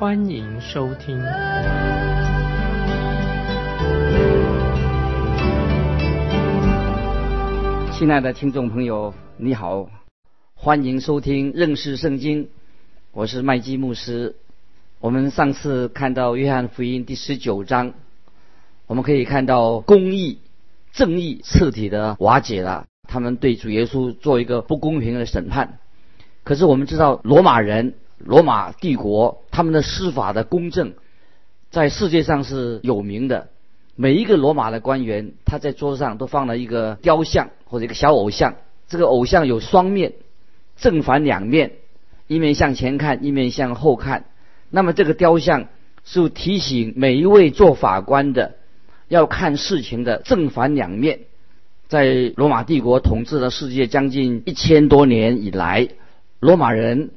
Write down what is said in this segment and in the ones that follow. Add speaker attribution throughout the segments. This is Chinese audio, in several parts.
Speaker 1: 欢迎收听。
Speaker 2: 亲爱的听众朋友，你好，欢迎收听认识圣经，我是麦基牧师。我们上次看到约翰福音第十九章，我们可以看到公义。正义彻底的瓦解了，他们对主耶稣做一个不公平的审判。可是我们知道，罗马人、罗马帝国他们的司法的公正，在世界上是有名的。每一个罗马的官员，他在桌上都放了一个雕像或者一个小偶像。这个偶像有双面，正反两面，一面向前看，一面向后看。那么这个雕像是提醒每一位做法官的。要看事情的正反两面，在罗马帝国统治了世界将近一千多年以来，罗马人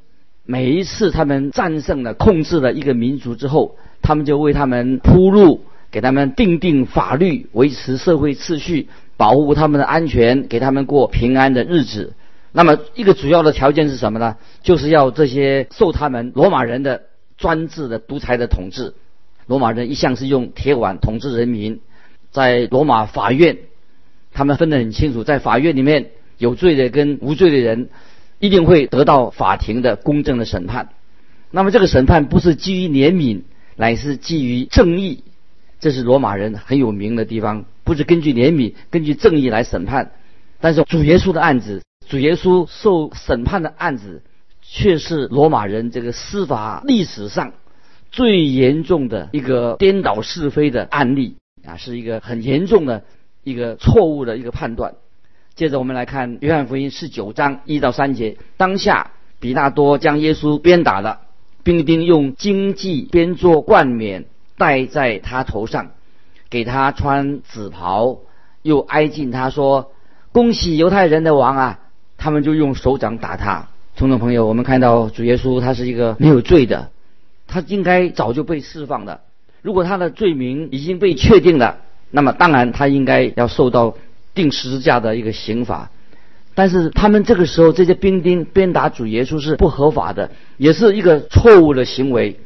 Speaker 2: 每一次他们战胜了、控制了一个民族之后，他们就为他们铺路，给他们定定法律，维持社会秩序，保护他们的安全，给他们过平安的日子。那么，一个主要的条件是什么呢？就是要这些受他们罗马人的专制的独裁的统治。罗马人一向是用铁腕统治人民，在罗马法院，他们分得很清楚，在法院里面有罪的跟无罪的人，一定会得到法庭的公正的审判。那么这个审判不是基于怜悯，乃是基于正义，这是罗马人很有名的地方，不是根据怜悯、根据正义来审判。但是主耶稣的案子，主耶稣受审判的案子，却是罗马人这个司法历史上。最严重的一个颠倒是非的案例啊，是一个很严重的一个错误的一个判断。接着我们来看约翰福音十九章一到三节。当下比纳多将耶稣鞭打了，兵丁用荆棘编作冠冕戴在他头上，给他穿紫袍，又挨近他说：“恭喜犹太人的王啊！”他们就用手掌打他。听众朋友，我们看到主耶稣他是一个没有罪的。他应该早就被释放的。如果他的罪名已经被确定了，那么当然他应该要受到定十字架的一个刑罚。但是他们这个时候这些兵丁鞭打主耶稣是不合法的，也是一个错误的行为。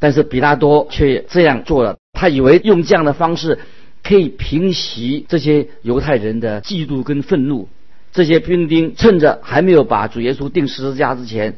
Speaker 2: 但是比拉多却这样做了，他以为用这样的方式可以平息这些犹太人的嫉妒跟愤怒。这些兵丁趁着还没有把主耶稣定十字架之前，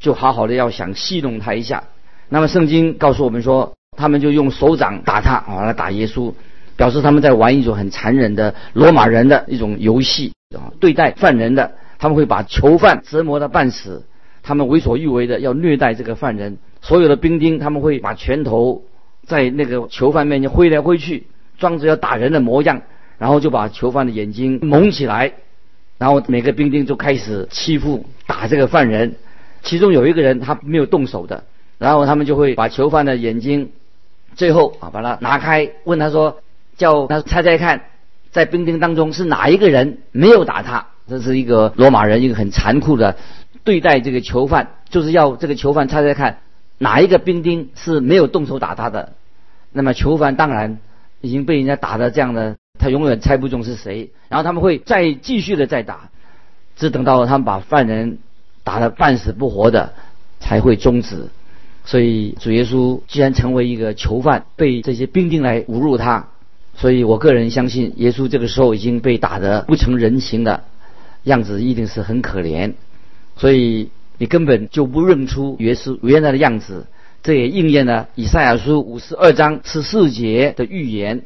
Speaker 2: 就好好的要想戏弄他一下。那么圣经告诉我们说，他们就用手掌打他啊，来打耶稣，表示他们在玩一种很残忍的罗马人的一种游戏啊，对待犯人的，他们会把囚犯折磨的半死，他们为所欲为的要虐待这个犯人。所有的兵丁他们会把拳头在那个囚犯面前挥来挥去，装着要打人的模样，然后就把囚犯的眼睛蒙起来，然后每个兵丁就开始欺负打这个犯人，其中有一个人他没有动手的。然后他们就会把囚犯的眼睛，最后啊把它拿开，问他说，叫他猜猜看，在兵丁当中是哪一个人没有打他？这是一个罗马人一个很残酷的对待这个囚犯，就是要这个囚犯猜猜看，哪一个兵丁是没有动手打他的？那么囚犯当然已经被人家打的这样的，他永远猜不中是谁。然后他们会再继续的再打，只等到他们把犯人打得半死不活的，才会终止。所以主耶稣既然成为一个囚犯，被这些兵丁来侮辱他，所以我个人相信，耶稣这个时候已经被打得不成人形的样子，一定是很可怜。所以你根本就不认出耶稣原来的样子，这也应验了以赛亚书五十二章十四节的预言。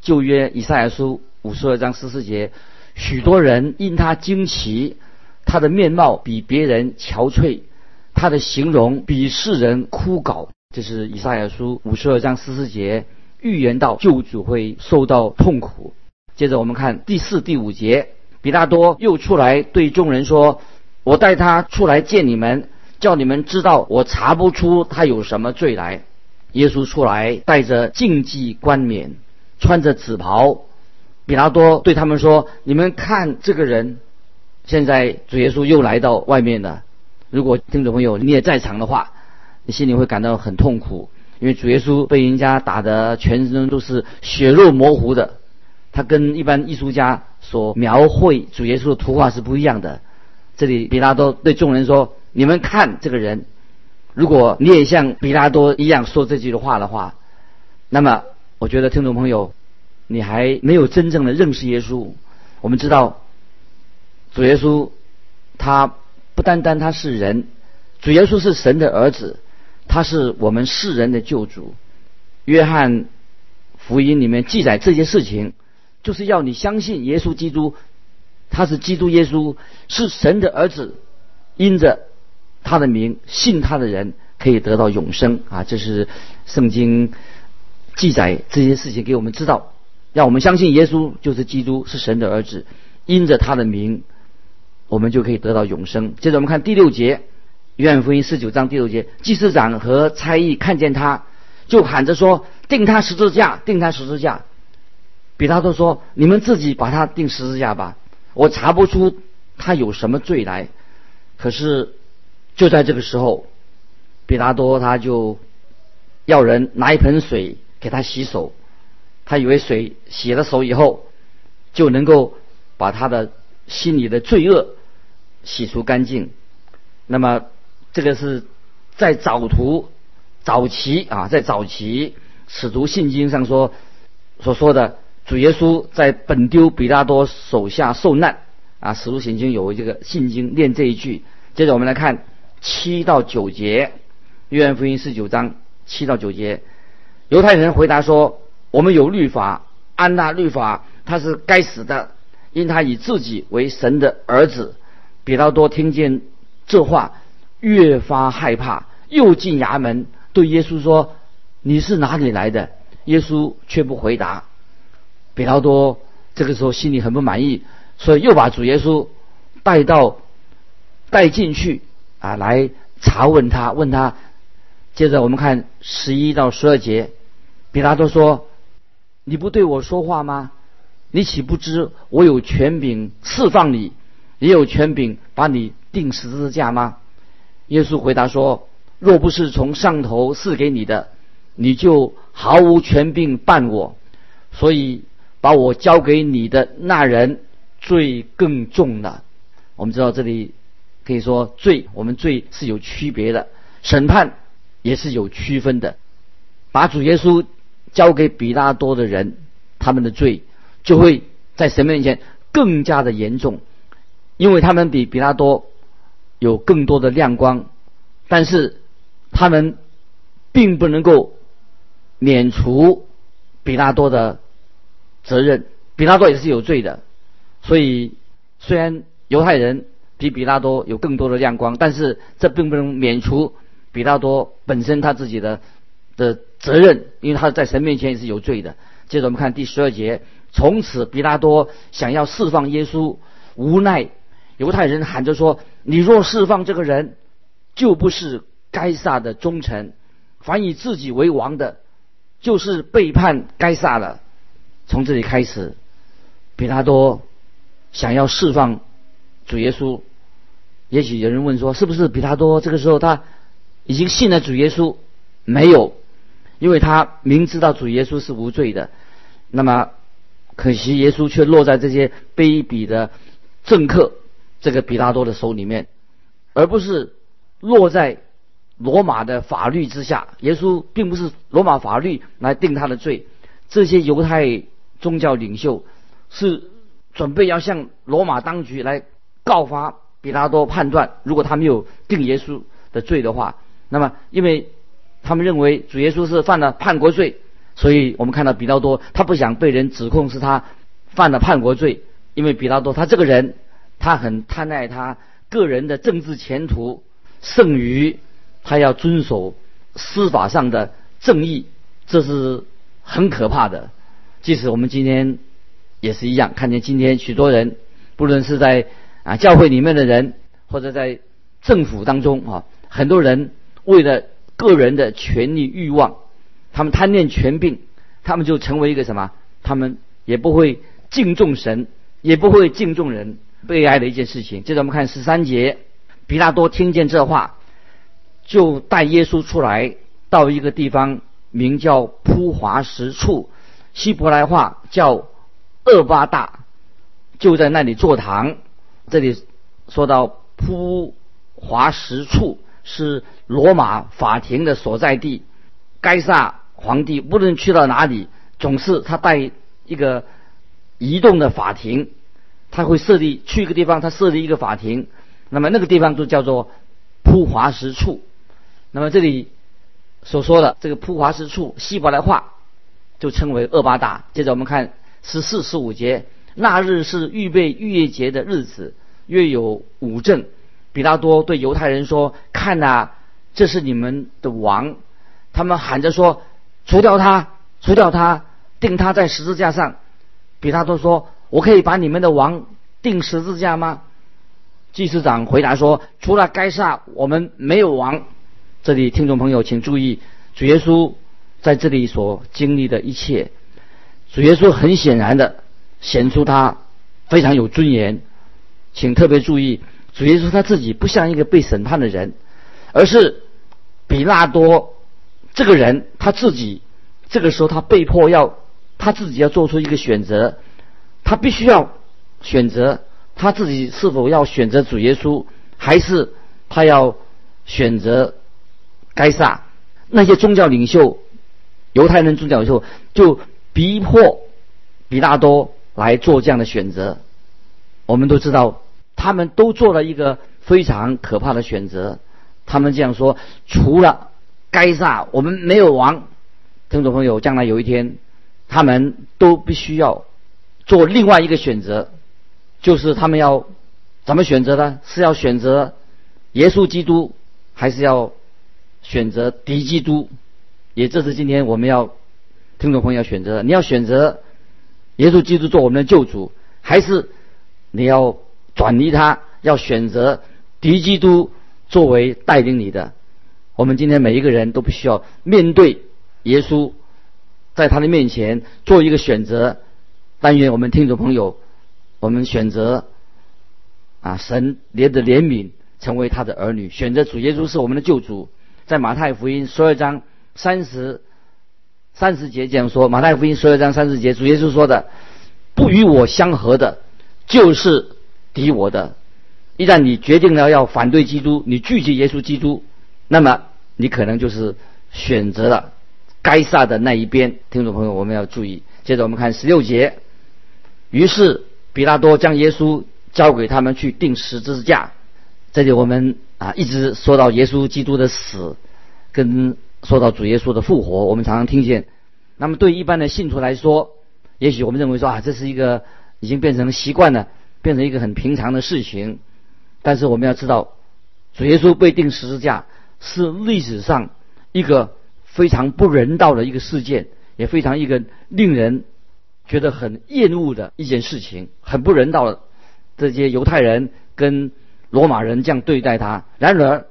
Speaker 2: 旧约以赛亚书五十二章十四节，许多人因他惊奇，他的面貌比别人憔悴。他的形容比世人枯槁，这是以赛亚书五十二章十四节预言到救主会受到痛苦。接着我们看第四、第五节，比大多又出来对众人说：“我带他出来见你们，叫你们知道我查不出他有什么罪来。”耶稣出来，带着竞技冠冕，穿着紫袍。比拉多对他们说：“你们看这个人，现在主耶稣又来到外面了。如果听众朋友你也在场的话，你心里会感到很痛苦，因为主耶稣被人家打得全身都是血肉模糊的。他跟一般艺术家所描绘主耶稣的图画是不一样的。这里比拉多对众人说：‘你们看这个人，如果你也像比拉多一样说这句的话的话，那么我觉得听众朋友。’你还没有真正的认识耶稣。我们知道，主耶稣他不单单他是人，主耶稣是神的儿子，他是我们世人的救主。约翰福音里面记载这些事情，就是要你相信耶稣基督，他是基督耶稣，是神的儿子，因着他的名信他的人可以得到永生啊！这是圣经记载这些事情给我们知道。让我们相信耶稣就是基督，是神的儿子，因着他的名，我们就可以得到永生。接着我们看第六节，约翰福音十九章第六节，祭司长和差役看见他，就喊着说：“定他十字架，定他十字架。”比拉多说：“你们自己把他定十字架吧，我查不出他有什么罪来。”可是就在这个时候，比拉多他就要人拿一盆水给他洗手。他以为水洗了手以后，就能够把他的心里的罪恶洗除干净。那么，这个是在早图早期啊，在早期使徒信经上说所说的，主耶稣在本丢比拉多手下受难啊。使徒信经有这个信经念这一句。接着我们来看七到九节，约翰福音十九章七到九节，犹太人回答说。我们有律法，安娜律法，他是该死的，因他以自己为神的儿子。比拉多听见这话，越发害怕，又进衙门对耶稣说：“你是哪里来的？”耶稣却不回答。比拉多这个时候心里很不满意，所以又把主耶稣带到带进去啊，来查问他，问他。接着我们看十一到十二节，比拉多说。你不对我说话吗？你岂不知我有权柄释放你，也有权柄把你钉十字架吗？耶稣回答说：“若不是从上头赐给你的，你就毫无权柄办我。所以把我交给你的那人罪更重了。”我们知道这里可以说罪，我们罪是有区别的，审判也是有区分的。把主耶稣。交给比拉多的人，他们的罪就会在神面前更加的严重，因为他们比比拉多有更多的亮光，但是他们并不能够免除比拉多的责任。比拉多也是有罪的，所以虽然犹太人比比拉多有更多的亮光，但是这并不能免除比拉多本身他自己的。的责任，因为他在神面前也是有罪的。接着我们看第十二节，从此比拉多想要释放耶稣，无奈犹太人喊着说：“你若释放这个人，就不是该撒的忠臣；凡以自己为王的，就是背叛该撒了。”从这里开始，比拉多想要释放主耶稣。也许有人问说：“是不是比拉多这个时候他已经信了主耶稣？”没有。因为他明知道主耶稣是无罪的，那么可惜耶稣却落在这些卑鄙的政客这个比拉多的手里面，而不是落在罗马的法律之下。耶稣并不是罗马法律来定他的罪，这些犹太宗教领袖是准备要向罗马当局来告发比拉多，判断如果他没有定耶稣的罪的话，那么因为。他们认为主耶稣是犯了叛国罪，所以我们看到比拉多，他不想被人指控是他犯了叛国罪，因为比拉多他这个人，他很贪爱他个人的政治前途，胜于他要遵守司法上的正义，这是很可怕的。即使我们今天也是一样，看见今天许多人，不论是在啊教会里面的人，或者在政府当中啊，很多人为了个人的权利欲望，他们贪恋权柄，他们就成为一个什么？他们也不会敬重神，也不会敬重人，悲哀的一件事情。接着我们看十三节，比拉多听见这话，就带耶稣出来，到一个地方，名叫铺华石处，希伯来话叫厄巴大，就在那里坐堂。这里说到铺华石处是罗马法庭的所在地，该撒皇帝无论去到哪里，总是他带一个移动的法庭，他会设立去一个地方，他设立一个法庭，那么那个地方就叫做铺华石处。那么这里所说的这个铺华石处，希伯来话就称为厄巴大。接着我们看十四、十五节。那日是预备逾越节的日子，约有五正。比拉多对犹太人说：“看呐，这是你们的王。”他们喊着说：“除掉他，除掉他，钉他在十字架上。”比拉多说：“我可以把你们的王钉十字架吗？”祭司长回答说：“除了该撒，我们没有王。”这里听众朋友请注意，主耶稣在这里所经历的一切，主耶稣很显然的。显出他非常有尊严，请特别注意，主耶稣他自己不像一个被审判的人，而是比拉多这个人他自己这个时候他被迫要他自己要做出一个选择，他必须要选择他自己是否要选择主耶稣，还是他要选择该撒那些宗教领袖，犹太人宗教领袖就逼迫比拉多。来做这样的选择，我们都知道，他们都做了一个非常可怕的选择。他们这样说：除了该撒，我们没有王。听众朋友，将来有一天，他们都必须要做另外一个选择，就是他们要怎么选择呢？是要选择耶稣基督，还是要选择敌基督？也这是今天我们要听众朋友要选择的。你要选择。耶稣基督做我们的救主，还是你要转离他，要选择敌基督作为带领你的？我们今天每一个人都必须要面对耶稣，在他的面前做一个选择。但愿我们听众朋友，我们选择啊，神连的怜悯，成为他的儿女，选择主耶稣是我们的救主。在马太福音十二章三十。三十节这样说，马太福音十二章三十节，主耶稣说的：“不与我相合的，就是敌我的。一旦你决定了要反对基督，你拒绝耶稣基督，那么你可能就是选择了该撒的那一边。”听众朋友，我们要注意。接着我们看十六节，于是比拉多将耶稣交给他们去钉十字架。这里我们啊一直说到耶稣基督的死，跟。说到主耶稣的复活，我们常常听见。那么对一般的信徒来说，也许我们认为说啊，这是一个已经变成习惯了，变成一个很平常的事情。但是我们要知道，主耶稣被钉十字架是历史上一个非常不人道的一个事件，也非常一个令人觉得很厌恶的一件事情，很不人道的。这些犹太人跟罗马人这样对待他，然而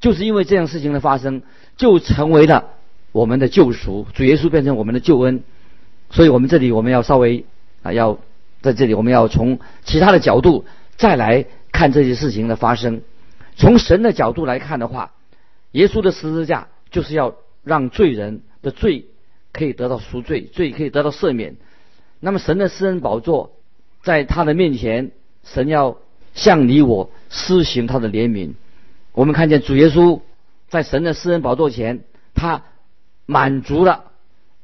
Speaker 2: 就是因为这样事情的发生。就成为了我们的救赎，主耶稣变成我们的救恩，所以我们这里我们要稍微啊，要在这里我们要从其他的角度再来看这些事情的发生。从神的角度来看的话，耶稣的十字架就是要让罪人的罪可以得到赎罪，罪可以得到赦免。那么神的施恩宝座在他的面前，神要向你我施行他的怜悯。我们看见主耶稣。在神的私人宝座前，他满足了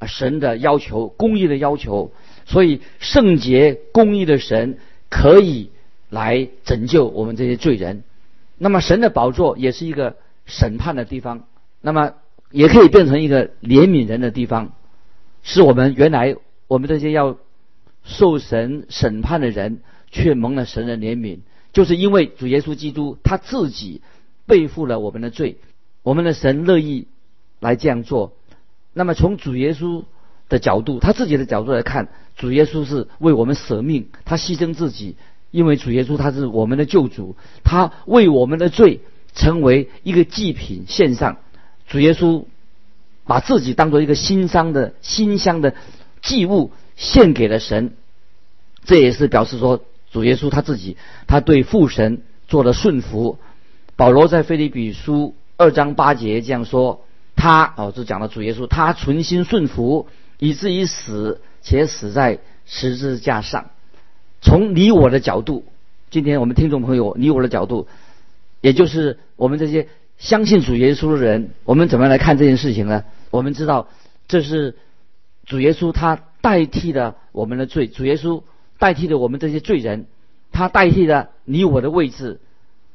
Speaker 2: 神的要求、公义的要求，所以圣洁公义的神可以来拯救我们这些罪人。那么神的宝座也是一个审判的地方，那么也可以变成一个怜悯人的地方，是我们原来我们这些要受神审判的人，却蒙了神的怜悯，就是因为主耶稣基督他自己背负了我们的罪。我们的神乐意来这样做，那么从主耶稣的角度，他自己的角度来看，主耶稣是为我们舍命，他牺牲自己，因为主耶稣他是我们的救主，他为我们的罪成为一个祭品献上。主耶稣把自己当做一个馨香的馨香的祭物献给了神。这也是表示说，主耶稣他自己他对父神做了顺服。保罗在腓立比书二章八节这样说：他哦，就讲了主耶稣，他存心顺服，以至于死，且死在十字架上。从你我的角度，今天我们听众朋友，你我的角度，也就是我们这些相信主耶稣的人，我们怎么样来看这件事情呢？我们知道，这是主耶稣他代替了我们的罪，主耶稣代替了我们这些罪人，他代替了你我的位置。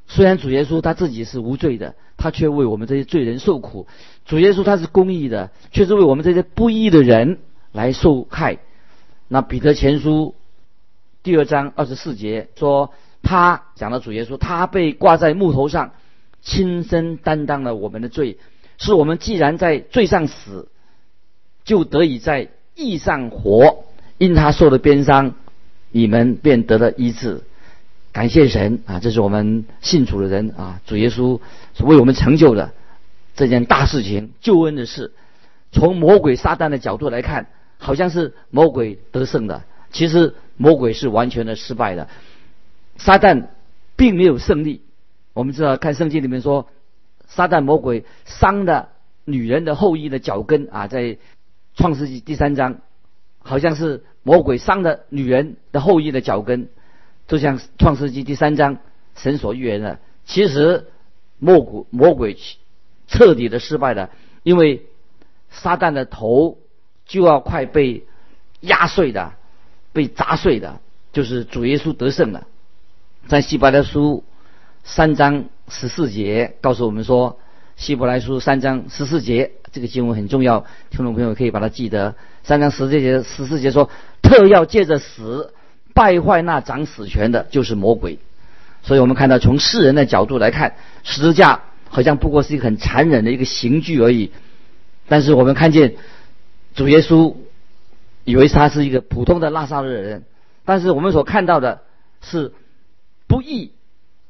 Speaker 2: 虽然主耶稣他自己是无罪的，他却为我们这些罪人受苦。主耶稣他是公义的，却是为我们这些不义的人来受害。那彼得前书。第二章二十四节说，他讲到主耶稣，他被挂在木头上，亲身担当了我们的罪，是我们既然在罪上死，就得以在义上活。因他受的鞭伤，你们便得了医治。感谢神啊！这是我们信主的人啊，主耶稣是为我们成就的这件大事情，救恩的事。从魔鬼撒旦的角度来看，好像是魔鬼得胜的，其实。魔鬼是完全的失败的，撒旦并没有胜利。我们知道，看圣经里面说，撒旦魔鬼伤了女人的后裔的脚跟啊，在创世纪第三章，好像是魔鬼伤了女人的后裔的脚跟，就像创世纪第三章神所预言的。其实魔鬼魔鬼彻底的失败了，因为撒旦的头就要快被压碎的。被砸碎的，就是主耶稣得胜了。在希伯来书三章十四节告诉我们说，希伯来书三章十四节这个经文很重要，听众朋友可以把它记得。三章十四节十四节说，特要借着死败坏那掌死权的，就是魔鬼。所以我们看到，从世人的角度来看，十字架好像不过是一个很残忍的一个刑具而已。但是我们看见主耶稣。以为他是一个普通的拉萨的人，但是我们所看到的是不义，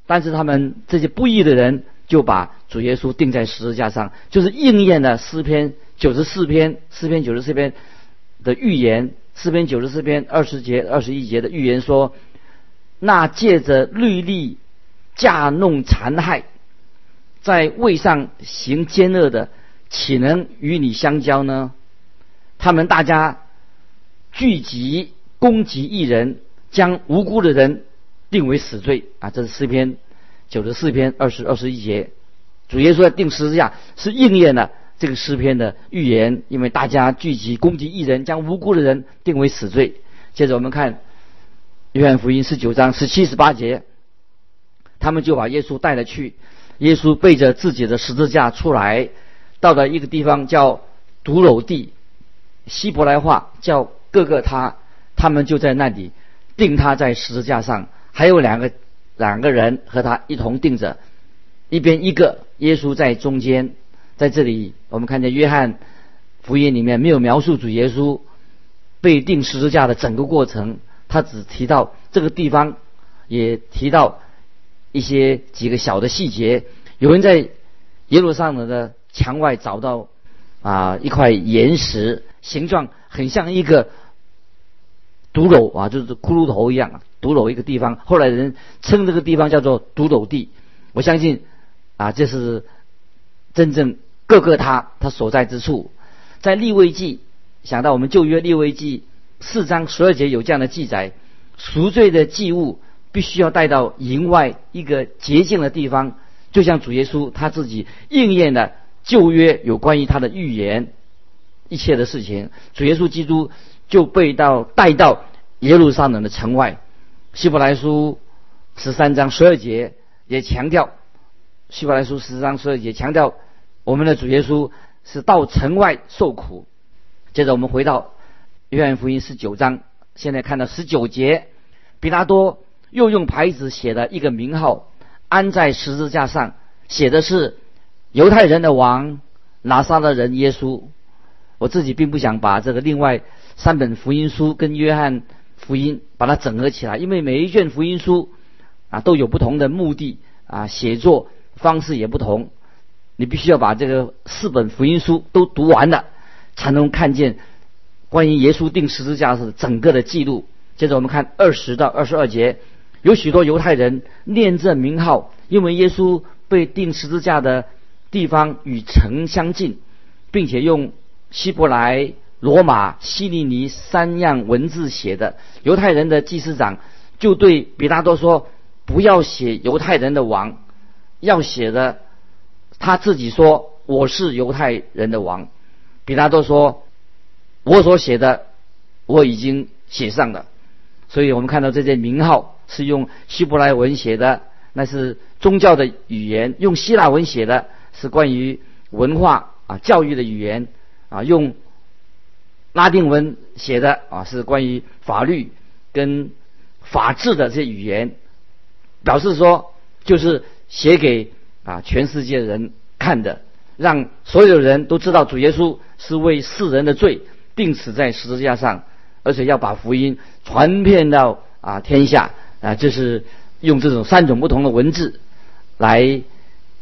Speaker 2: 但是他们这些不义的人就把主耶稣钉在十字架上，就是应验了诗篇九十四篇诗篇九十四篇的预言，诗篇九十四篇二十节二十一节的预言说，那借着律例架弄残害，在位上行奸恶的，岂能与你相交呢？他们大家。聚集攻击一人，将无辜的人定为死罪啊！这是诗篇九十四篇二十二十一节。主耶稣在定十字架是应验了这个诗篇的预言，因为大家聚集攻击一人，将无辜的人定为死罪。接着我们看约翰福音十九章十七十八节，他们就把耶稣带了去。耶稣背着自己的十字架出来，到了一个地方叫独楼地，希伯来话叫。各个他，他们就在那里钉他在十字架上，还有两个两个人和他一同钉着，一边一个，耶稣在中间。在这里，我们看见约翰福音里面没有描述主耶稣被钉十字架的整个过程，他只提到这个地方，也提到一些几个小的细节。有人在耶路撒冷的墙外找到啊一块岩石，形状很像一个。独楼啊，就是骷髅头一样啊，独楼一个地方。后来人称这个地方叫做独楼地。我相信啊，这是真正各个他他所在之处。在立位记，想到我们旧约立位记四章十二节有这样的记载：赎罪的祭物必须要带到营外一个洁净的地方，就像主耶稣他自己应验了旧约有关于他的预言一切的事情。主耶稣基督。就被到带到耶路撒冷的城外，希伯来书十三章十二节也强调，希伯来书十三章十二节强调我们的主耶稣是到城外受苦。接着我们回到约翰福音十九章，现在看到十九节，比拉多又用牌子写了一个名号，安在十字架上，写的是犹太人的王拿撒勒人耶稣。我自己并不想把这个另外。三本福音书跟约翰福音把它整合起来，因为每一卷福音书啊都有不同的目的啊，写作方式也不同。你必须要把这个四本福音书都读完了，才能看见关于耶稣钉十字架的整个的记录。接着我们看二十到二十二节，有许多犹太人念这名号，因为耶稣被钉十字架的地方与城相近，并且用希伯来、罗马、希利尼三样文字写的。犹太人的祭司长就对比拉多说：“不要写犹太人的王，要写的。”他自己说：“我是犹太人的王。”比拉多说：“我所写的我已经写上了。”所以我们看到这些名号是用希伯来文写的，那是宗教的语言；用希腊文写的是关于文化啊教育的语言啊；用拉丁文写的啊是关于法律跟法治的这些语言，表示说就是写给。啊，全世界人看的，让所有人都知道主耶稣是为世人的罪钉死在十字架上，而且要把福音传遍到啊天下啊，就是用这种三种不同的文字来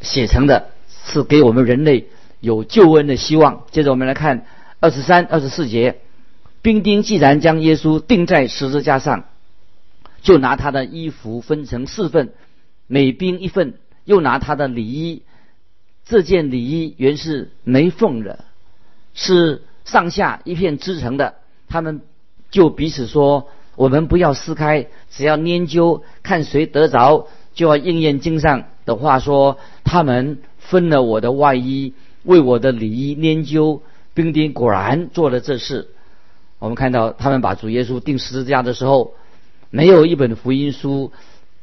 Speaker 2: 写成的，是给我们人类有救恩的希望。接着我们来看二十三、二十四节，兵丁既然将耶稣钉在十字架上，就拿他的衣服分成四份，每兵一份。又拿他的礼衣，这件礼衣原是没缝的，是上下一片织成的。他们就彼此说：“我们不要撕开，只要研究，看谁得着，就要应验经上的话说：他们分了我的外衣，为我的礼衣研究。兵丁果然做了这事。我们看到他们把主耶稣钉十字架的时候，没有一本福音书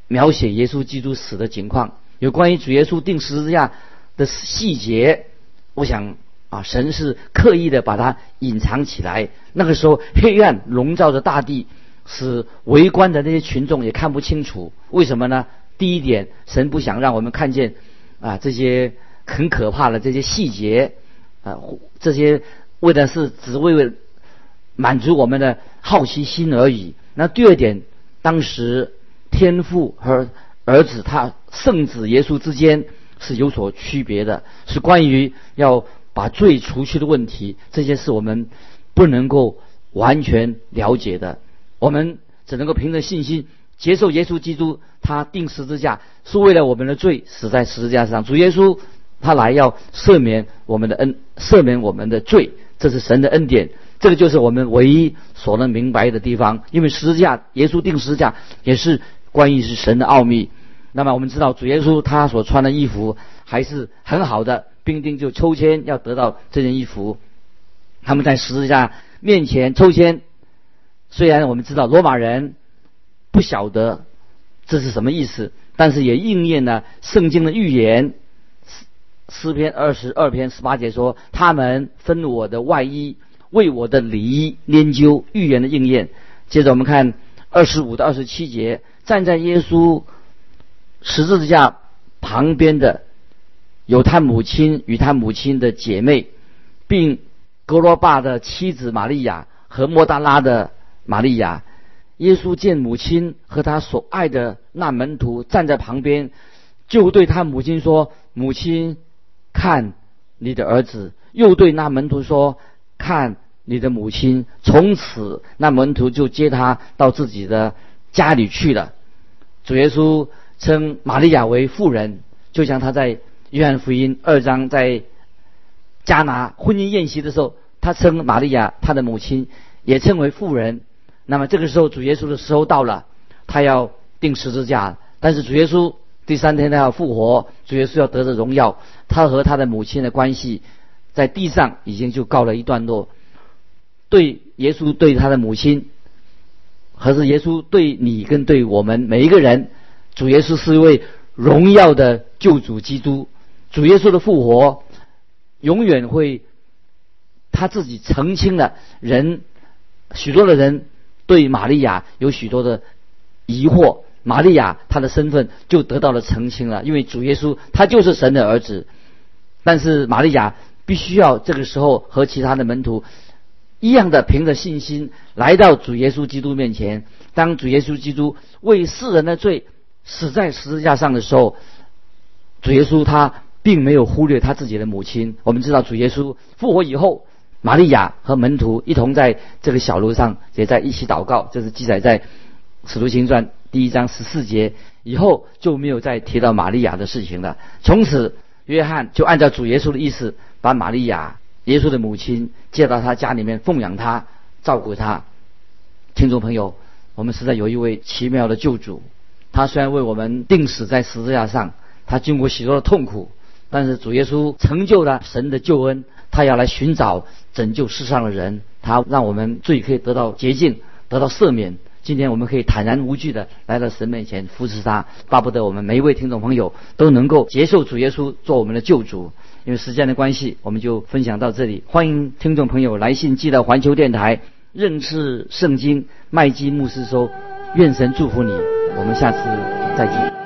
Speaker 2: 描写耶稣基督死的情况。有关于主耶稣钉十字架的细节，我想啊，神是刻意的把它隐藏起来。那个时候，黑暗笼罩着大地，使围观的那些群众也看不清楚。为什么呢？第一点，神不想让我们看见啊这些很可怕的这些细节啊，这些为的是只为为满足我们的好奇心而已。那第二点，当时天父和儿子他圣子耶稣之间是有所区别的，是关于要把罪除去的问题。这些是我们不能够完全了解的，我们只能够凭着信心接受耶稣基督，他定十字架是为了我们的罪死在十字架上。主耶稣他来要赦免我们的恩，赦免我们的罪，这是神的恩典。这个就是我们唯一所能明白的地方，因为十字架，耶稣定十字架也是。关于是神的奥秘，那么我们知道主耶稣他所穿的衣服还是很好的，兵丁就抽签要得到这件衣服。他们在十字架面前抽签，虽然我们知道罗马人不晓得这是什么意思，但是也应验了圣经的预言。诗篇二十二篇十八节说：“他们分我的外衣，为我的礼衣研究预言的应验。”接着我们看二十五到二十七节。站在耶稣十字架旁边的有他母亲与他母亲的姐妹，并格罗巴的妻子玛利亚和莫大拉的玛利亚。耶稣见母亲和他所爱的那门徒站在旁边，就对他母亲说：“母亲，看你的儿子。”又对那门徒说：“看你的母亲。”从此，那门徒就接他到自己的。家里去了，主耶稣称玛利亚为妇人，就像他在约翰福音二章在加拿婚姻宴席的时候，他称玛利亚他的母亲也称为妇人。那么这个时候主耶稣的时候到了，他要钉十字架，但是主耶稣第三天他要复活，主耶稣要得着荣耀，他和他的母亲的关系在地上已经就告了一段落。对耶稣对他的母亲。可是耶稣对你跟对我们每一个人，主耶稣是一位荣耀的救主基督。主耶稣的复活永远会他自己澄清了人许多的人对玛利亚有许多的疑惑，玛利亚她的身份就得到了澄清了，因为主耶稣他就是神的儿子。但是玛利亚必须要这个时候和其他的门徒。一样的，凭着信心来到主耶稣基督面前。当主耶稣基督为世人的罪死在十字架上的时候，主耶稣他并没有忽略他自己的母亲。我们知道主耶稣复活以后，玛利亚和门徒一同在这个小楼上也在一起祷告，这是记载在《使徒行传》第一章十四节。以后就没有再提到玛利亚的事情了。从此，约翰就按照主耶稣的意思，把玛利亚，耶稣的母亲，接到他家里面奉养他，照顾他。听众朋友，我们实在有一位奇妙的救主，他虽然为我们钉死在十字架上，他经过许多的痛苦。但是主耶稣成就了神的救恩，他要来寻找拯救世上的人，他让我们罪可以得到洁净，得到赦免。今天我们可以坦然无惧的来到神面前扶持他，巴不得我们每一位听众朋友都能够接受主耶稣做我们的救主。因为时间的关系，我们就分享到这里。欢迎听众朋友来信寄到环球电台认识圣经麦基牧师收，愿神祝福你。我们下次再见。